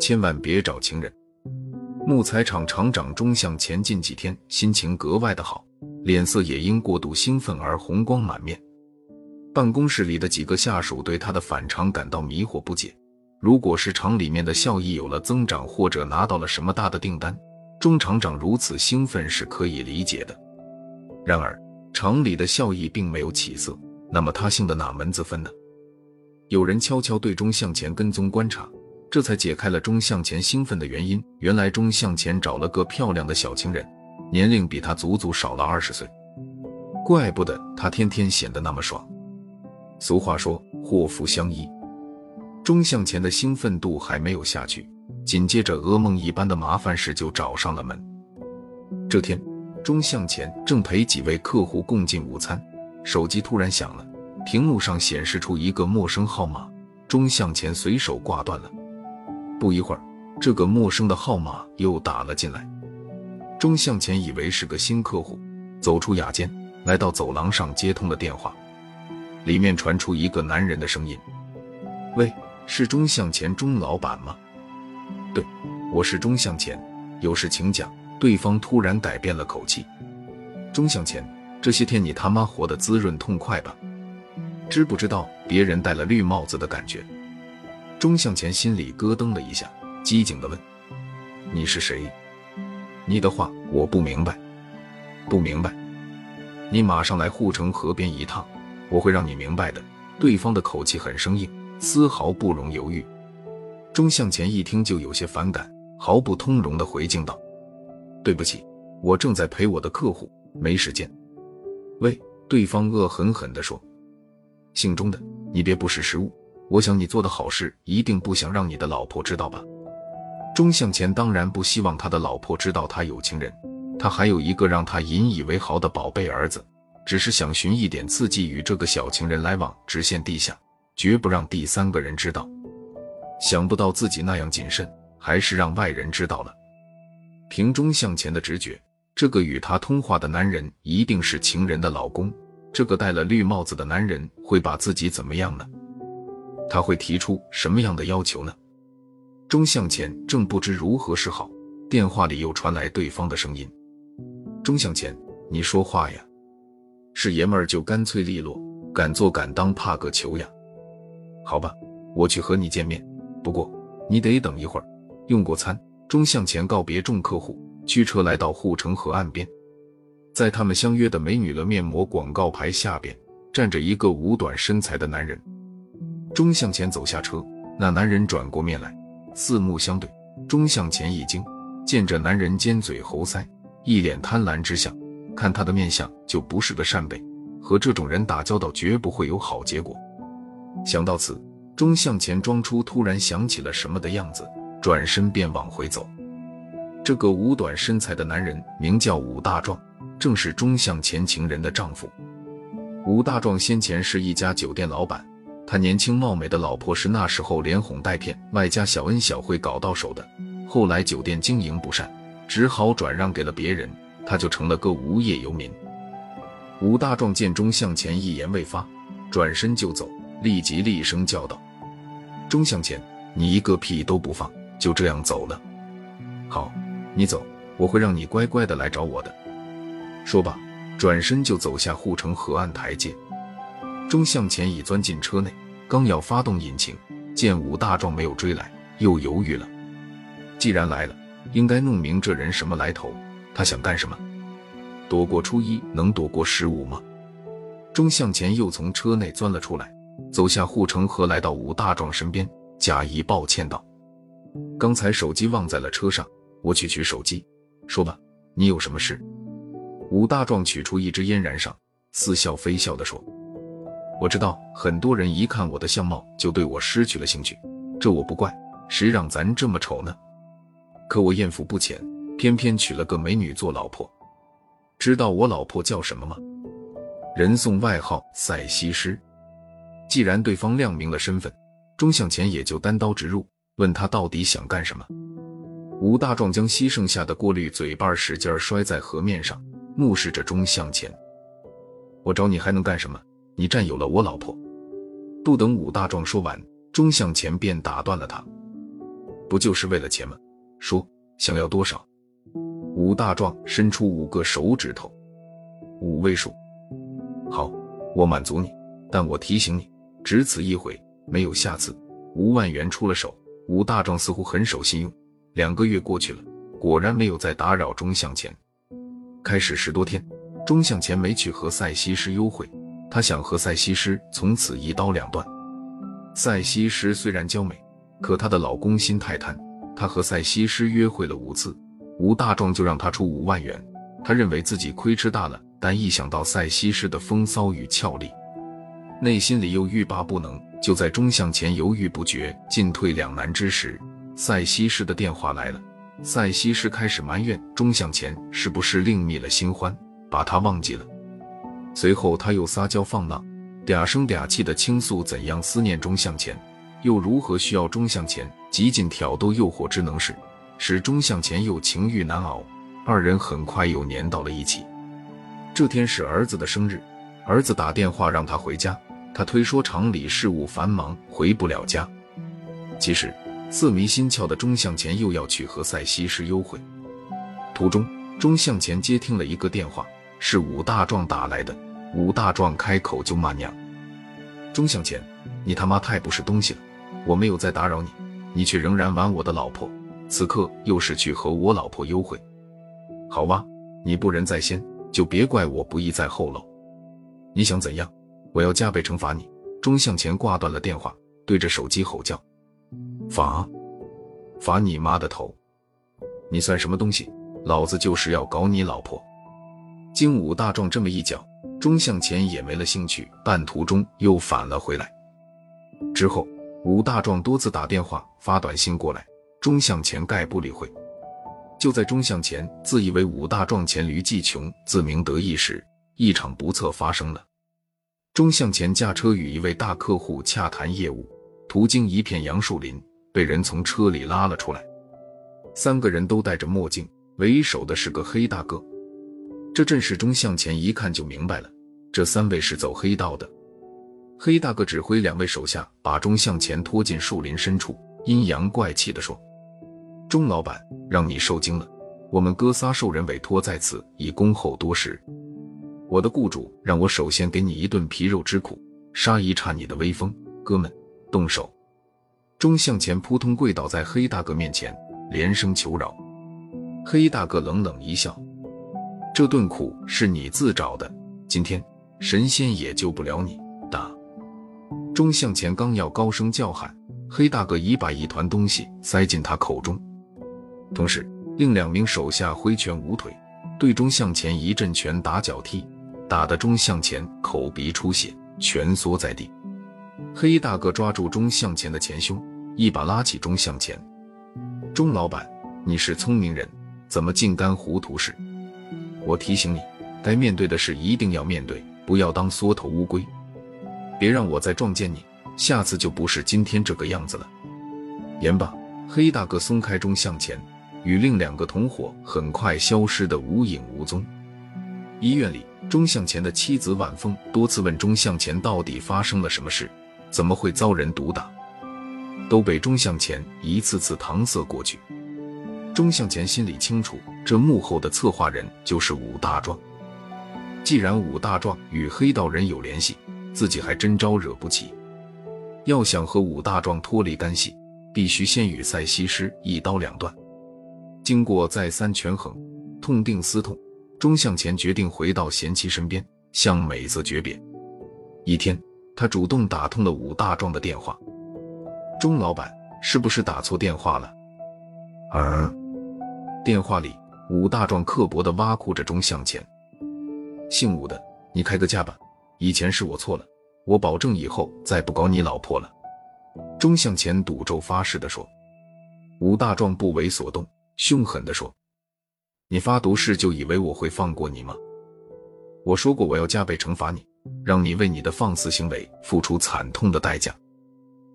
千万别找情人。木材厂厂长钟向前近几天心情格外的好，脸色也因过度兴奋而红光满面。办公室里的几个下属对他的反常感到迷惑不解。如果是厂里面的效益有了增长，或者拿到了什么大的订单，钟厂长如此兴奋是可以理解的。然而，厂里的效益并没有起色，那么他姓的哪门子分呢？有人悄悄对钟向前跟踪观察。这才解开了钟向前兴奋的原因。原来钟向前找了个漂亮的小情人，年龄比他足足少了二十岁，怪不得他天天显得那么爽。俗话说祸福相依，钟向前的兴奋度还没有下去，紧接着噩梦一般的麻烦事就找上了门。这天，钟向前正陪几位客户共进午餐，手机突然响了，屏幕上显示出一个陌生号码，钟向前随手挂断了。不一会儿，这个陌生的号码又打了进来。钟向前以为是个新客户，走出雅间，来到走廊上接通了电话。里面传出一个男人的声音：“喂，是钟向前钟老板吗？”“对，我是钟向前，有事请讲。”对方突然改变了口气：“钟向前，这些天你他妈活得滋润痛快吧？知不知道别人戴了绿帽子的感觉？”钟向前心里咯噔了一下，机警地问：“你是谁？你的话我不明白，不明白。你马上来护城河边一趟，我会让你明白的。”对方的口气很生硬，丝毫不容犹豫。钟向前一听就有些反感，毫不通融地回敬道：“对不起，我正在陪我的客户，没时间。”喂，对方恶狠狠地说：“姓钟的，你别不识时务。”我想你做的好事一定不想让你的老婆知道吧？钟向前当然不希望他的老婆知道他有情人，他还有一个让他引以为豪的宝贝儿子，只是想寻一点刺激，与这个小情人来往，直线地下，绝不让第三个人知道。想不到自己那样谨慎，还是让外人知道了。凭钟向前的直觉，这个与他通话的男人一定是情人的老公。这个戴了绿帽子的男人会把自己怎么样呢？他会提出什么样的要求呢？钟向前正不知如何是好，电话里又传来对方的声音：“钟向前，你说话呀，是爷们儿就干脆利落，敢做敢当，怕个球呀！好吧，我去和你见面，不过你得等一会儿。”用过餐，钟向前告别众客户，驱车来到护城河岸边，在他们相约的美女了面膜广告牌下边，站着一个五短身材的男人。钟向前走下车，那男人转过面来，四目相对。钟向前一惊，见着男人尖嘴猴腮，一脸贪婪之相，看他的面相就不是个善辈，和这种人打交道绝不会有好结果。想到此，钟向前装出突然想起了什么的样子，转身便往回走。这个五短身材的男人名叫武大壮，正是钟向前情人的丈夫。吴大壮先前是一家酒店老板。他年轻貌美的老婆是那时候连哄带骗，外加小恩小惠搞到手的。后来酒店经营不善，只好转让给了别人，他就成了个无业游民。吴大壮见钟向前一言未发，转身就走，立即厉声叫道：“钟向前，你一个屁都不放，就这样走了？好，你走，我会让你乖乖的来找我的。”说罢，转身就走下护城河岸台阶。钟向前已钻进车内，刚要发动引擎，见武大壮没有追来，又犹豫了。既然来了，应该弄明这人什么来头，他想干什么？躲过初一，能躲过十五吗？钟向前又从车内钻了出来，走下护城河，来到武大壮身边，假意抱歉道：“刚才手机忘在了车上，我去取手机。说吧，你有什么事？”武大壮取出一支烟燃上，似笑非笑地说。我知道很多人一看我的相貌就对我失去了兴趣，这我不怪，谁让咱这么丑呢？可我艳福不浅，偏偏娶了个美女做老婆。知道我老婆叫什么吗？人送外号赛西施。既然对方亮明了身份，钟向前也就单刀直入，问他到底想干什么。武大壮将吸剩下的过滤嘴巴使劲摔在河面上，目视着钟向前。我找你还能干什么？你占有了我老婆，不等武大壮说完，钟向前便打断了他：“不就是为了钱吗？说想要多少？”武大壮伸出五个手指头，五位数。好，我满足你，但我提醒你，只此一回，没有下次。五万元出了手，武大壮似乎很守信用。两个月过去了，果然没有再打扰钟向前。开始十多天，钟向前没去和塞西施幽会，他想和塞西施从此一刀两断。塞西施虽然娇美，可她的老公心太贪，他和塞西施约会了五次。吴大壮就让他出五万元，他认为自己亏吃大了，但一想到赛西施的风骚与俏丽，内心里又欲罢不能。就在钟向前犹豫不决、进退两难之时，赛西施的电话来了。赛西施开始埋怨钟向前是不是另觅了新欢，把他忘记了。随后他又撒娇放浪，嗲声嗲气的倾诉怎样思念钟向前，又如何需要钟向前，极尽挑逗诱惑之能事。使钟向前又情欲难熬，二人很快又黏到了一起。这天是儿子的生日，儿子打电话让他回家，他推说厂里事务繁忙，回不了家。其实色迷心窍的钟向前又要去和塞西施幽会。途中，钟向前接听了一个电话，是武大壮打来的。武大壮开口就骂娘：“钟向前，你他妈太不是东西了！我没有再打扰你，你却仍然玩我的老婆。”此刻又是去和我老婆幽会，好吧，你不仁在先，就别怪我不义在后喽。你想怎样？我要加倍惩罚你。钟向前挂断了电话，对着手机吼叫：“罚，罚你妈的头！你算什么东西？老子就是要搞你老婆！”经武大壮这么一讲，钟向前也没了兴趣，半途中又返了回来。之后，武大壮多次打电话、发短信过来。钟向前概不理会。就在钟向前自以为武大壮黔驴技穷、自鸣得意时，一场不测发生了。钟向前驾车与一位大客户洽谈业务，途经一片杨树林，被人从车里拉了出来。三个人都戴着墨镜，为首的是个黑大哥。这阵势，钟向前一看就明白了，这三位是走黑道的。黑大哥指挥两位手下把钟向前拖进树林深处，阴阳怪气地说。钟老板让你受惊了，我们哥仨受人委托在此，以恭候多时。我的雇主让我首先给你一顿皮肉之苦，杀一刹你的威风。哥们，动手！钟向前扑通跪倒在黑大哥面前，连声求饶。黑大哥冷冷一笑：“这顿苦是你自找的，今天神仙也救不了你。”打！钟向前刚要高声叫喊，黑大哥已把一团东西塞进他口中。同时，另两名手下挥拳舞腿，对钟向前一阵拳打脚踢，打得钟向前口鼻出血，蜷缩在地。黑大哥抓住钟向前的前胸，一把拉起钟向前。钟老板，你是聪明人，怎么竟干糊涂事？我提醒你，该面对的事一定要面对，不要当缩头乌龟。别让我再撞见你，下次就不是今天这个样子了。言罢，黑大哥松开钟向前。与另两个同伙很快消失得无影无踪。医院里，钟向前的妻子晚风多次问钟向前到底发生了什么事，怎么会遭人毒打，都被钟向前一次次搪塞过去。钟向前心里清楚，这幕后的策划人就是武大壮。既然武大壮与黑道人有联系，自己还真招惹不起。要想和武大壮脱离干系，必须先与赛西施一刀两断。经过再三权衡，痛定思痛，钟向前决定回到贤妻身边，向美子诀别。一天，他主动打通了武大壮的电话：“钟老板，是不是打错电话了？”啊！电话里，武大壮刻薄地挖苦着钟向前：“姓武的，你开个价吧，以前是我错了，我保证以后再不搞你老婆了。”钟向前赌咒发誓地说。武大壮不为所动。凶狠地说：“你发毒誓就以为我会放过你吗？我说过我要加倍惩罚你，让你为你的放肆行为付出惨痛的代价。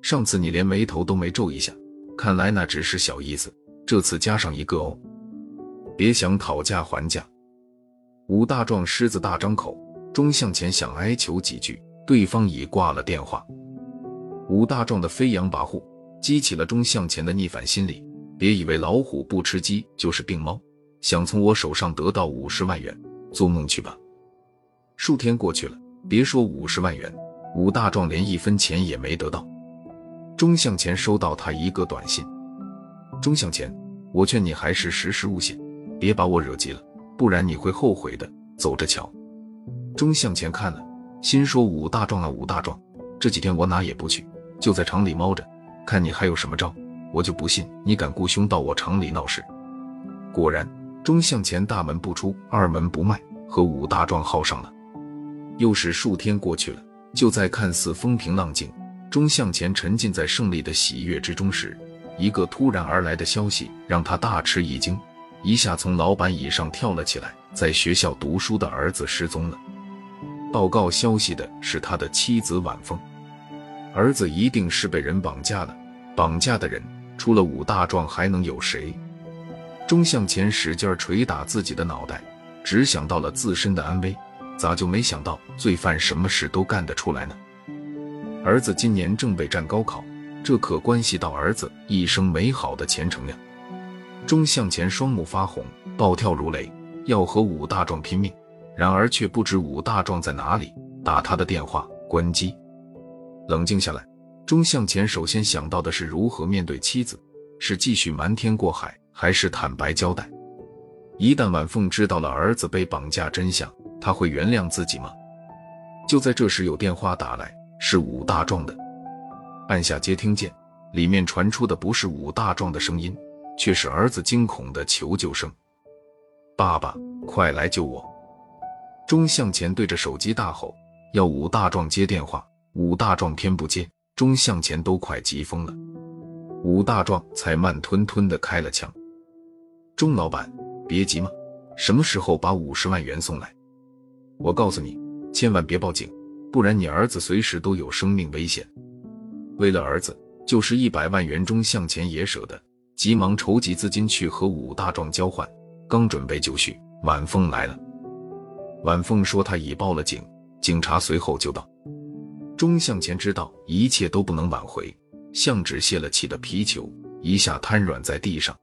上次你连眉头都没皱一下，看来那只是小意思。这次加上一个哦，别想讨价还价。”武大壮狮子大张口，钟向前想哀求几句，对方已挂了电话。武大壮的飞扬跋扈，激起了钟向前的逆反心理。别以为老虎不吃鸡就是病猫，想从我手上得到五十万元，做梦去吧！数天过去了，别说五十万元，武大壮连一分钱也没得到。钟向前收到他一个短信：钟向前，我劝你还是识时务些，别把我惹急了，不然你会后悔的。走着瞧。钟向前看了，心说武大壮啊武大壮，这几天我哪也不去，就在厂里猫着，看你还有什么招。我就不信你敢雇凶到我厂里闹事。果然，钟向前大门不出，二门不迈，和武大壮耗上了。又是数天过去了，就在看似风平浪静，钟向前沉浸在胜利的喜悦之中时，一个突然而来的消息让他大吃一惊，一下从老板椅上跳了起来。在学校读书的儿子失踪了。报告消息的是他的妻子晚风，儿子一定是被人绑架了。绑架的人。除了武大壮还能有谁？钟向前使劲捶打自己的脑袋，只想到了自身的安危，咋就没想到罪犯什么事都干得出来呢？儿子今年正备战高考，这可关系到儿子一生美好的前程呀！钟向前双目发红，暴跳如雷，要和武大壮拼命，然而却不知武大壮在哪里，打他的电话关机。冷静下来。钟向前首先想到的是如何面对妻子，是继续瞒天过海，还是坦白交代？一旦晚凤知道了儿子被绑架真相，他会原谅自己吗？就在这时，有电话打来，是武大壮的。按下接听键，里面传出的不是武大壮的声音，却是儿子惊恐的求救声：“爸爸，快来救我！”钟向前对着手机大吼，要武大壮接电话，武大壮偏不接。钟向前都快急疯了，武大壮才慢吞吞的开了枪。钟老板，别急嘛，什么时候把五十万元送来？我告诉你，千万别报警，不然你儿子随时都有生命危险。为了儿子，就是一百万元钟向前也舍得，急忙筹集资金去和武大壮交换。刚准备就绪，晚风来了。晚风说他已报了警，警察随后就到。钟向前知道一切都不能挽回，像只泄了气的皮球，一下瘫软在地上。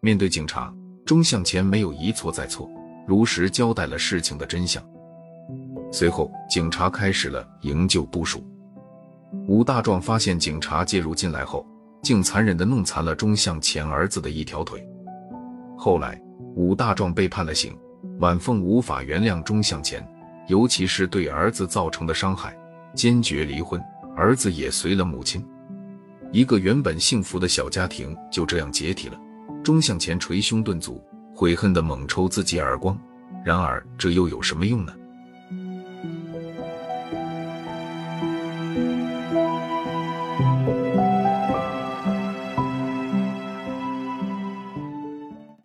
面对警察，钟向前没有一错再错，如实交代了事情的真相。随后，警察开始了营救部署。武大壮发现警察介入进来后，竟残忍地弄残了钟向前儿子的一条腿。后来，武大壮被判了刑，晚凤无法原谅钟向前，尤其是对儿子造成的伤害。坚决离婚，儿子也随了母亲。一个原本幸福的小家庭就这样解体了。钟向前捶胸顿足，悔恨地猛抽自己耳光。然而，这又有什么用呢？